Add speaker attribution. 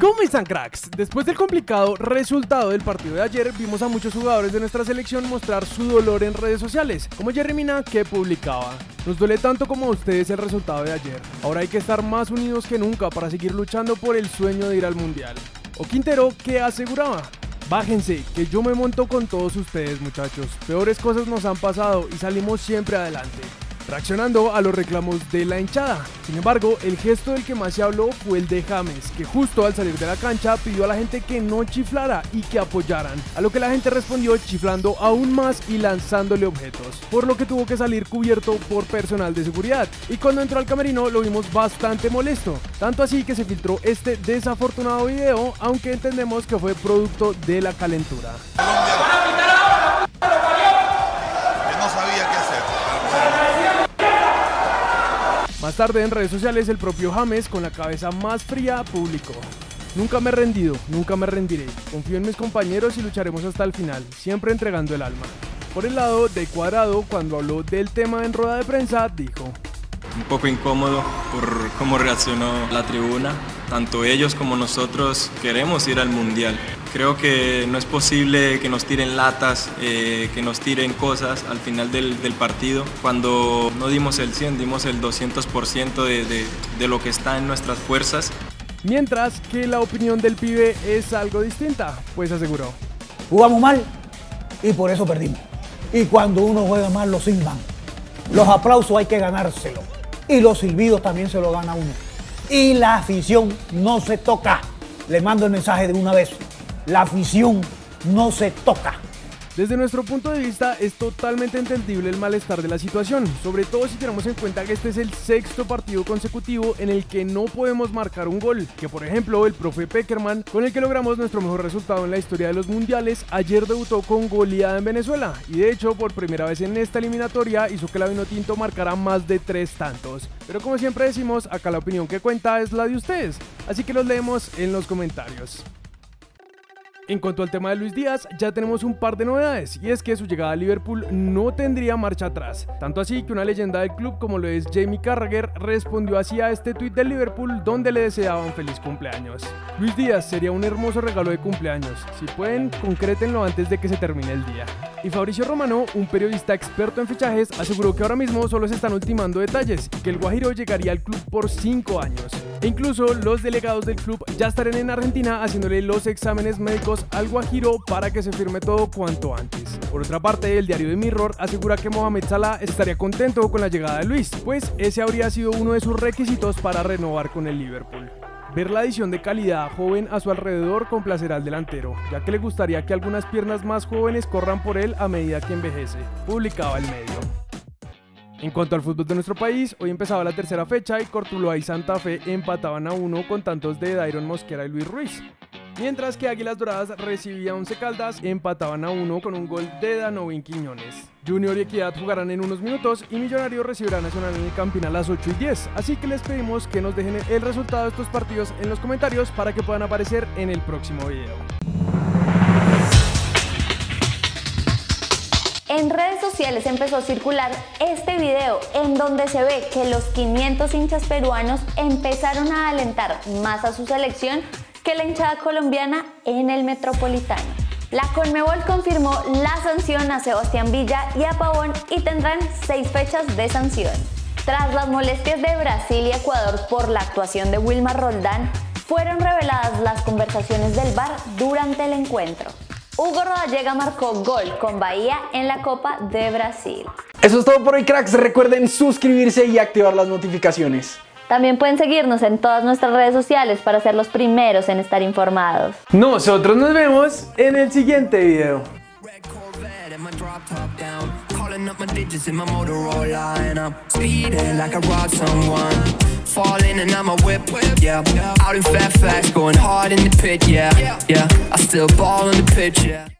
Speaker 1: ¿Cómo están cracks? Después del complicado resultado del partido de ayer, vimos a muchos jugadores de nuestra selección mostrar su dolor en redes sociales, como Jerry Mina que publicaba. Nos duele tanto como a ustedes el resultado de ayer. Ahora hay que estar más unidos que nunca para seguir luchando por el sueño de ir al Mundial. O Quintero que aseguraba, Bájense, que yo me monto con todos ustedes muchachos. Peores cosas nos han pasado y salimos siempre adelante reaccionando a los reclamos de la hinchada. Sin embargo, el gesto del que más se habló fue el de James, que justo al salir de la cancha pidió a la gente que no chiflara y que apoyaran, a lo que la gente respondió chiflando aún más y lanzándole objetos, por lo que tuvo que salir cubierto por personal de seguridad. Y cuando entró al camerino lo vimos bastante molesto, tanto así que se filtró este desafortunado video, aunque entendemos que fue producto de la calentura. Más tarde en redes sociales el propio James con la cabeza más fría publicó. Nunca me he rendido, nunca me rendiré. Confío en mis compañeros y lucharemos hasta el final, siempre entregando el alma. Por el lado de Cuadrado, cuando habló del tema en rueda de prensa, dijo,
Speaker 2: un poco incómodo por cómo reaccionó la tribuna. Tanto ellos como nosotros queremos ir al Mundial. Creo que no es posible que nos tiren latas, eh, que nos tiren cosas al final del, partido. Cuando no dimos el 100, dimos el 200% de, de, de lo que está en nuestras fuerzas.
Speaker 1: Mientras que la opinión del pibe es algo distinta, pues aseguró.
Speaker 3: Jugamos mal y por eso perdimos. Y cuando uno juega mal lo silban. Los aplausos hay que ganárselos y los silbidos también se lo gana uno. Y la afición no se toca. Le mando el mensaje de una vez. La afición no se toca.
Speaker 1: Desde nuestro punto de vista es totalmente entendible el malestar de la situación, sobre todo si tenemos en cuenta que este es el sexto partido consecutivo en el que no podemos marcar un gol, que por ejemplo el profe Peckerman, con el que logramos nuestro mejor resultado en la historia de los mundiales, ayer debutó con goleada en Venezuela y de hecho por primera vez en esta eliminatoria hizo que la Vinotinto marcara más de tres tantos. Pero como siempre decimos, acá la opinión que cuenta es la de ustedes, así que los leemos en los comentarios. En cuanto al tema de Luis Díaz, ya tenemos un par de novedades, y es que su llegada a Liverpool no tendría marcha atrás. Tanto así que una leyenda del club como lo es Jamie Carragher respondió así a este tuit del Liverpool donde le deseaban feliz cumpleaños. Luis Díaz sería un hermoso regalo de cumpleaños. Si pueden, concrétenlo antes de que se termine el día. Y Fabricio Romano, un periodista experto en fichajes, aseguró que ahora mismo solo se están ultimando detalles y que el Guajiro llegaría al club por 5 años. E incluso los delegados del club ya estarán en Argentina haciéndole los exámenes médicos al Guajiro para que se firme todo cuanto antes. Por otra parte, el diario de Mirror asegura que Mohamed Salah estaría contento con la llegada de Luis, pues ese habría sido uno de sus requisitos para renovar con el Liverpool. Ver la adición de calidad joven a su alrededor complacerá al delantero, ya que le gustaría que algunas piernas más jóvenes corran por él a medida que envejece, publicaba el medio. En cuanto al fútbol de nuestro país, hoy empezaba la tercera fecha y Cortuloa y Santa Fe empataban a uno con tantos de Dairon Mosquera y Luis Ruiz. Mientras que Águilas Doradas recibía 11 Caldas, empataban a uno con un gol de Danovin Quiñones. Junior y Equidad jugarán en unos minutos y Millonarios recibirá Nacional en el Campín a las 8 y 10. Así que les pedimos que nos dejen el resultado de estos partidos en los comentarios para que puedan aparecer en el próximo video.
Speaker 4: En redes sociales empezó a circular este video en donde se ve que los 500 hinchas peruanos empezaron a alentar más a su selección que la hinchada colombiana en el Metropolitano. La Conmebol confirmó la sanción a Sebastián Villa y a Pavón y tendrán seis fechas de sanción. Tras las molestias de Brasil y Ecuador por la actuación de Wilmar Roldán, fueron reveladas las conversaciones del VAR durante el encuentro. Hugo Rodallega marcó gol con Bahía en la Copa de Brasil.
Speaker 5: Eso es todo por hoy, cracks. Recuerden suscribirse y activar las notificaciones.
Speaker 4: También pueden seguirnos en todas nuestras redes sociales para ser los primeros en estar informados.
Speaker 1: Nosotros nos vemos en el siguiente video. falling and I'm a whip, yeah. Out in going hard in the pit, yeah, yeah. I still ball in the pitch, yeah.